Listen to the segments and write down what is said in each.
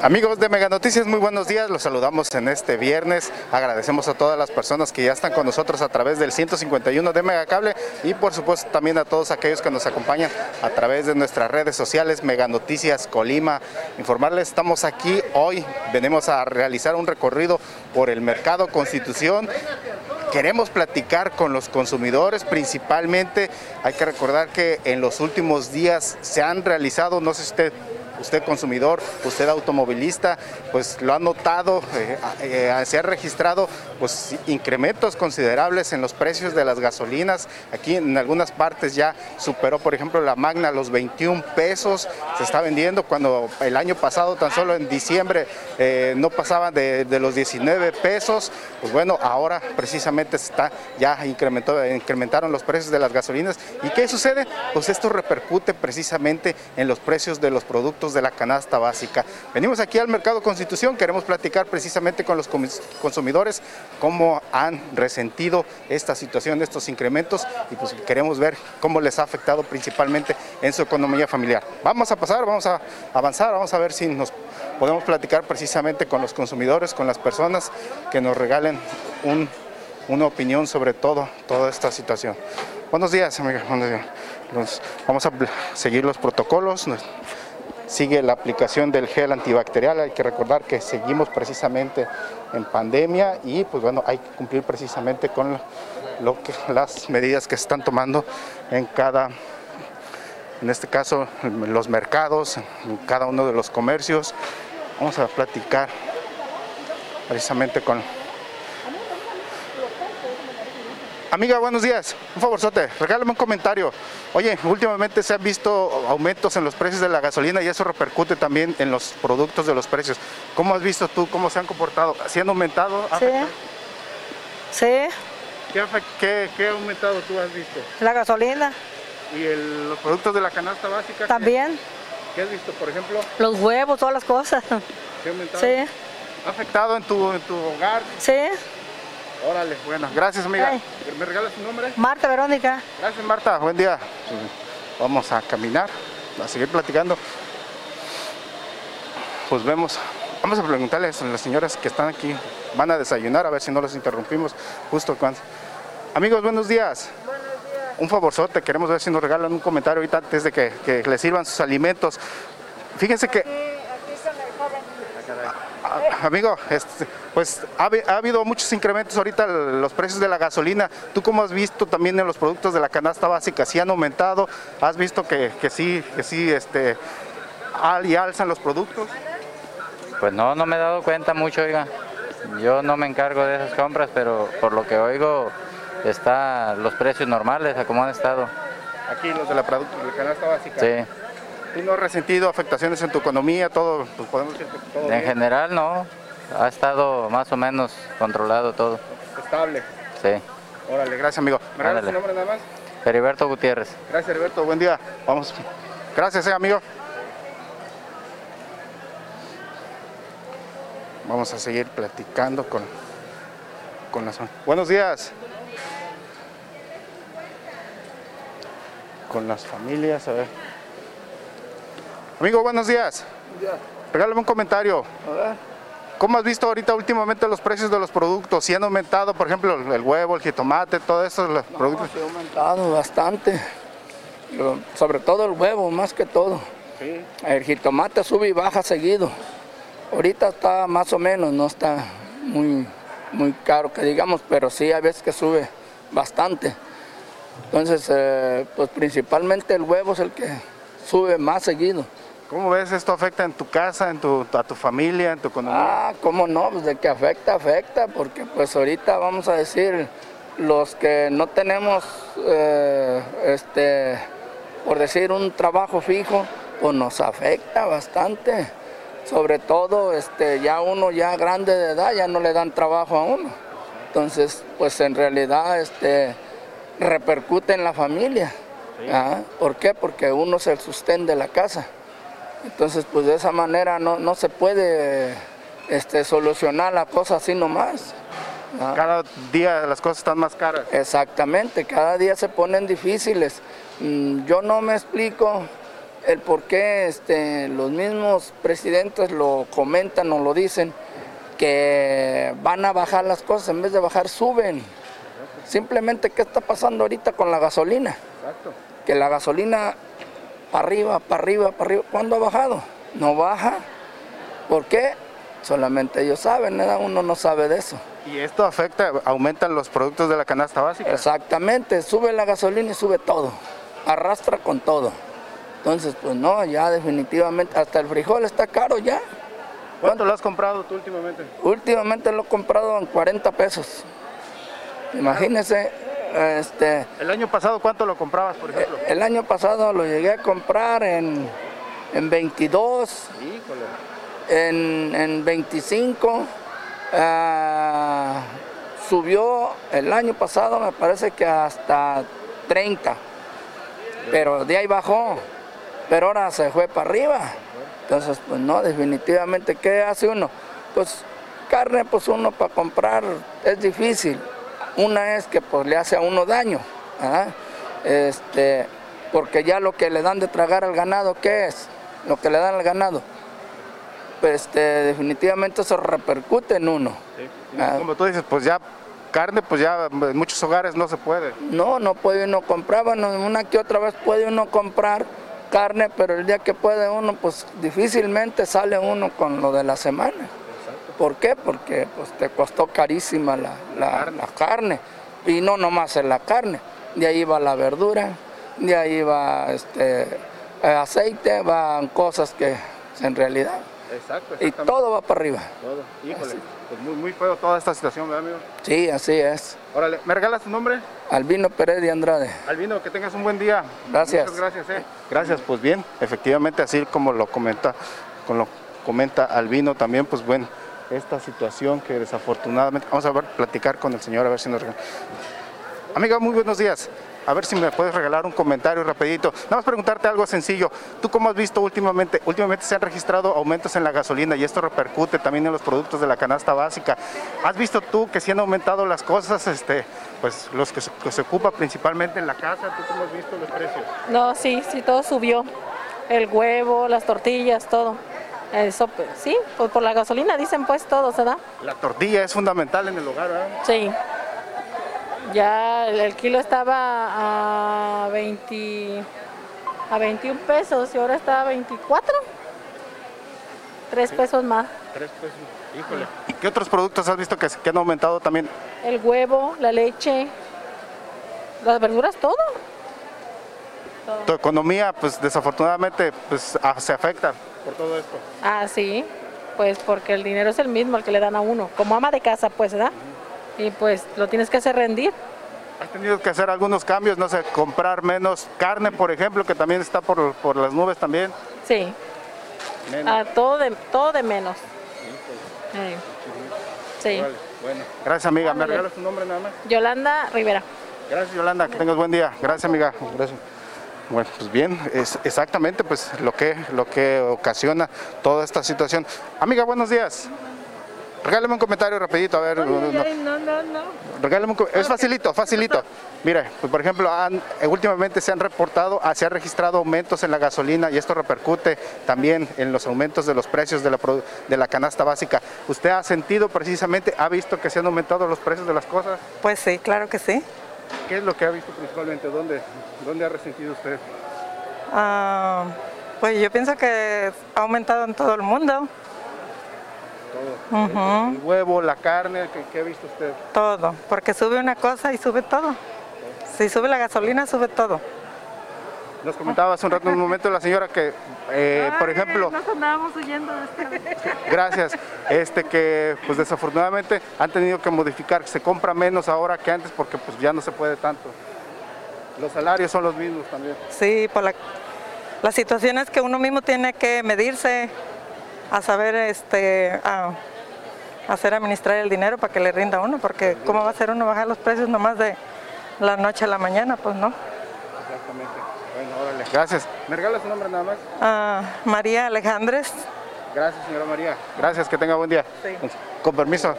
Amigos de Mega Noticias, muy buenos días. Los saludamos en este viernes. Agradecemos a todas las personas que ya están con nosotros a través del 151 de Megacable y por supuesto también a todos aquellos que nos acompañan a través de nuestras redes sociales Mega Noticias Colima. Informarles, estamos aquí hoy, venimos a realizar un recorrido por el mercado Constitución queremos platicar con los consumidores, principalmente hay que recordar que en los últimos días se han realizado, no sé si usted usted consumidor, usted automovilista, pues lo ha notado, eh, eh, se ha registrado pues incrementos considerables en los precios de las gasolinas. Aquí en algunas partes ya superó, por ejemplo, la Magna los 21 pesos, se está vendiendo cuando el año pasado, tan solo en diciembre, eh, no pasaba de, los 19 pesos. Pues bueno, ahora precisamente está, ya incrementó, incrementaron los precios de las gasolinas. ¿Y qué sucede? Pues esto repercute precisamente en los precios de los productos de la canasta básica. Venimos aquí al Mercado Constitución, queremos platicar precisamente con los consumidores cómo han resentido esta situación, estos incrementos y pues queremos ver cómo les ha afectado principalmente en su economía familiar. Vamos a pasar, vamos a avanzar, vamos a ver si nos podemos platicar precisamente con los consumidores, con las personas que nos regalen una opinión sobre todo, toda esta situación. Buenos días, amiga. vamos a seguir los protocolos sigue la aplicación del gel antibacterial. Hay que recordar que seguimos precisamente en pandemia y pues bueno, hay que cumplir precisamente con lo que, las medidas que se están tomando en cada, en este caso, los mercados, en cada uno de los comercios. Vamos a platicar precisamente con Amiga, buenos días. Un favorzote, regálame un comentario. Oye, últimamente se han visto aumentos en los precios de la gasolina y eso repercute también en los productos de los precios. ¿Cómo has visto tú cómo se han comportado? ¿Se han aumentado? Sí. Sí. ¿Qué, qué, ha aumentado tú has visto? La gasolina. ¿Y los productos de la canasta básica? También. ¿Qué, has visto, por ejemplo? Los huevos, todas las cosas. ¿Se ha aumentado? Sí. ¿Ha afectado en tu, en tu hogar? Sí. Órale, bueno, gracias amiga. ¿Me regalas tu nombre? Marta Verónica. Gracias Marta, buen día. Vamos a caminar, a seguir platicando. Pues vemos, vamos a preguntarles a las señoras que están aquí, van a desayunar, a ver si no los interrumpimos justo cuando... Amigos, buenos días. Buenos días. Un favorzote, queremos ver si nos regalan un comentario ahorita antes de que, que les sirvan sus alimentos. Fíjense que amigo, este, pues ha, habido muchos incrementos ahorita los precios de la gasolina. ¿Tú cómo has visto también en los productos de la canasta básica? ¿Sí han aumentado? ¿Has visto que, sí, que sí este, y alzan los productos? Pues no, no me he dado cuenta mucho, oiga. Yo no me encargo de esas compras, pero por lo que oigo, está los precios normales a como han estado. Aquí los de la, de la canasta básica. Sí. ¿Tú no has resentido afectaciones en tu economía? Todo, pues podemos decir que todo En general no, ha estado más o menos controlado todo. Estable. Sí. Órale, gracias amigo. ¿Me regalas tu nombre nada más? Heriberto Gutiérrez. Gracias Heriberto, buen día. Vamos. Gracias, eh, amigo. Vamos a seguir platicando con, con las... Buenos días. Con las familias, a ver. Amigo, buenos días. Regálame un comentario. ¿Cómo has visto ahorita últimamente los precios de los productos? ¿Si han aumentado, por ejemplo, el huevo, el jitomate, todo eso, los productos? Sí, ha aumentado bastante. sobre todo el huevo, más que todo. El jitomate sube y baja seguido. Ahorita está más o menos, no está muy, muy caro que digamos, pero sí hay veces que sube bastante. Entonces, eh, pues principalmente el huevo es el que sube más seguido. ¿Cómo ves esto afecta en tu casa, en tu, a tu familia, en tu economía? Ah, cómo no, pues de que afecta, afecta, porque pues ahorita vamos a decir, los que no tenemos, eh, este, por decir, un trabajo fijo, pues nos afecta bastante. Sobre todo, este, ya uno ya grande de edad, ya no le dan trabajo a uno. Entonces, pues en realidad, este, repercute en la familia. ¿ah? ¿Por qué? Porque uno se sustenta de la casa. Entonces, pues de esa manera no, se puede este, solucionar la cosa así nomás. Cada día las cosas están más caras. Exactamente, cada día se ponen difíciles. Mm, Yo no me explico el por qué este, los mismos presidentes lo comentan o lo dicen, que van a bajar las cosas, en vez de bajar suben. Simplemente, ¿qué está pasando ahorita con la gasolina? Que la gasolina para arriba, para arriba, para arriba. ¿Cuándo ha bajado? No baja. ¿Por qué? Solamente ellos saben, uno no sabe de eso. Y esto afecta, aumentan los productos de la canasta básica. Exactamente, sube la gasolina y sube todo, arrastra con todo. Entonces, pues no, ya definitivamente, hasta el frijol está caro ya. ¿Cuánto lo has comprado tú últimamente? Últimamente lo he comprado en 40 pesos. Imagínese, este, El año pasado, ¿cuánto lo comprabas, por ejemplo? el año pasado lo llegué a comprar en, en 22, Híjole. en, en 25. ah, subió el año pasado, me parece que hasta 30. Pero de ahí bajó. Pero ahora se fue para arriba. Entonces, pues no, definitivamente, ¿qué hace uno? Pues carne, pues uno para comprar es difícil. Una es que pues le hace a uno daño, ¿verdad? Este, porque ya lo que le dan de tragar al ganado, ¿qué es? Lo que le dan al ganado. Pues este, definitivamente eso repercute en uno. Ah. Como tú dices, pues ya carne, pues ya en muchos hogares no se puede. No, no puede uno comprar, bueno, una que otra vez puede uno comprar carne, pero el día que puede uno, pues difícilmente sale uno con lo de la semana. ¿Por qué? Porque pues te costó carísima la, la- la carne. Y no nomás en la carne, de ahí va la verdura, de ahí va este, aceite, van cosas que en realidad. Exacto, Y todo va para arriba. Todo. Híjole, pues muy, muy feo toda esta situación, ¿verdad, amigo? Sí, así es. Órale, ¿me regalas tu nombre? Albino Pérez de Andrade. Albino, que tengas un buen día. Gracias. Muchas gracias, eh. Gracias, pues bien, efectivamente, así como lo comenta, con lo comenta Albino también, pues bueno, esta situación que desafortunadamente, vamos a ver, platicar con el señor a ver si nos regala. Amiga, muy buenos días. A ver si me puedes regalar un comentario rapidito. Nada más preguntarte algo sencillo. ¿Tú cómo has visto últimamente? Últimamente se han registrado aumentos en la gasolina y esto repercute también en los productos de la canasta básica. ¿Has visto tú que si han aumentado las cosas, este, pues los que se, que se ocupa principalmente en la casa? ¿Tú cómo has visto los precios? No, sí, sí, todo subió. El huevo, las tortillas, todo. Eso, pues, sí, pues por la gasolina dicen pues todo, ¿verdad? La tortilla es fundamental en el hogar, ¿verdad? Sí. Ya el, el kilo estaba a 20, a 21 pesos y ahora está a 24. Tres pesos más. Tres pesos. Híjole. ¿Qué otros productos has visto que, que han aumentado también? El huevo, la leche, las verduras, todo. Tu economía, pues desafortunadamente, pues se afecta por todo esto. Ah, sí, pues porque el dinero es el mismo el que le dan a uno, como ama de casa, pues, ¿verdad? Y pues lo tienes que hacer rendir. Has tenido que hacer algunos cambios, no sé, comprar menos carne, por ejemplo, que también está por, por las nubes también. Sí, ah, todo, de, todo de menos. Eh, Sí. Bueno, gracias amiga. ¿Me regalas tu nombre nada más? Yolanda Rivera. Gracias Yolanda, que tengas buen día. Gracias amiga. Gracias. Bueno, pues bien, es exactamente pues lo que, lo que ocasiona toda esta situación. Amiga, buenos días. Regálame un comentario rapidito, a ver. no- no, no, no. Regálame un es facilito, facilito. Mire, pues, por ejemplo, han- eh, últimamente se han reportado, ah, se han registrado aumentos en la gasolina y esto repercute también en los aumentos de los precios de la, de la canasta básica. ¿Usted ha sentido precisamente, ha visto que se han aumentado los precios de las cosas? Pues sí, claro que sí. ¿Qué es lo que ha visto principalmente? ¿Dónde, dónde ha resentido usted? Ah, pues yo pienso que ha aumentado en todo el mundo, Todo. El huevo, la carne, ¿qué, qué ha visto usted? todo, porque sube una cosa y sube todo. Si sube la gasolina, sube todo. Nos comentaba hace un rato, en un momento, la señora que, eh, por ejemplo, Nos andábamos huyendo de esta. Gracias. Este que pues desafortunadamente han tenido que modificar, se compra menos ahora que antes porque pues ya no se puede tanto. Los salarios son los mismos también. Sí, por la, la situación es que uno mismo tiene que medirse a saber este a hacer administrar el dinero para que le rinda a uno, porque cómo va a ser uno bajar los precios nomás de la noche a la mañana, pues no. Gracias. ¿Me regalas su nombre nada más? Ah, María Alejandres, Gracias, señora María. Gracias, que tenga buen día. Sí. Con permiso.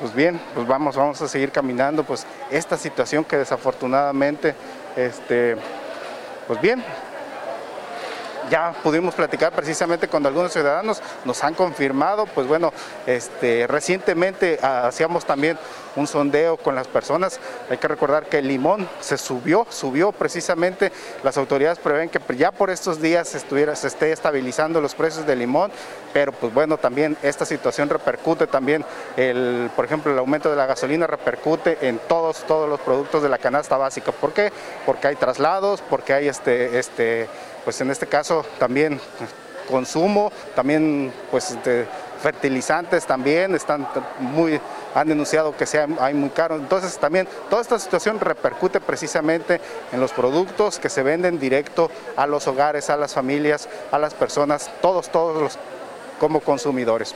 Pues bien, pues vamos, vamos a seguir caminando, pues esta situación que desafortunadamente, este, pues bien, ya pudimos platicar precisamente con algunos ciudadanos, nos han confirmado, pues bueno, este, recientemente ah, hacíamos también un sondeo con las personas, hay que recordar que el limón se subió, subió precisamente, las autoridades prevén que ya por estos días estuviera, se esté estabilizando los precios del limón, pero pues bueno, también esta situación repercute también, el, por ejemplo, el aumento de la gasolina repercute en todos, todos los productos de la canasta básica. ¿Por qué? Porque hay traslados, porque hay este, este, pues en este caso también consumo, también pues fertilizantes también están muy han denunciado que sea hay muy caro. Entonces también toda esta situación repercute precisamente en los productos que se venden directo a los hogares, a las familias, a las personas, todos todos los como consumidores.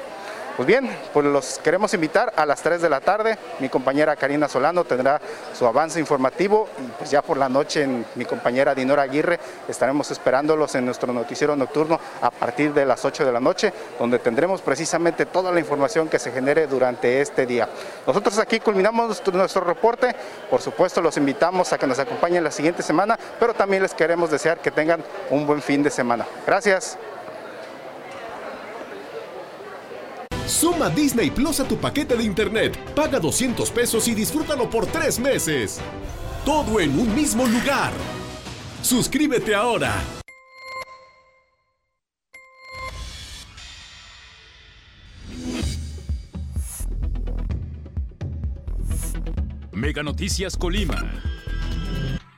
Pues bien, pues los queremos invitar a las 3 de la tarde. Mi compañera Karina Solano tendrá su avance informativo y pues ya por la noche en mi compañera Dinora Aguirre estaremos esperándolos en nuestro noticiero nocturno a partir de las 8 de la noche, donde tendremos precisamente toda la información que se genere durante este día. Nosotros aquí culminamos nuestro, nuestro reporte. Por supuesto, los invitamos a que nos acompañen la siguiente semana, pero también les queremos desear que tengan un buen fin de semana. Gracias. Suma Disney Plus a tu paquete de internet. Paga 200 pesos y disfrútalo por tres meses. Todo en un mismo lugar. Suscríbete ahora. Mega Noticias Colima.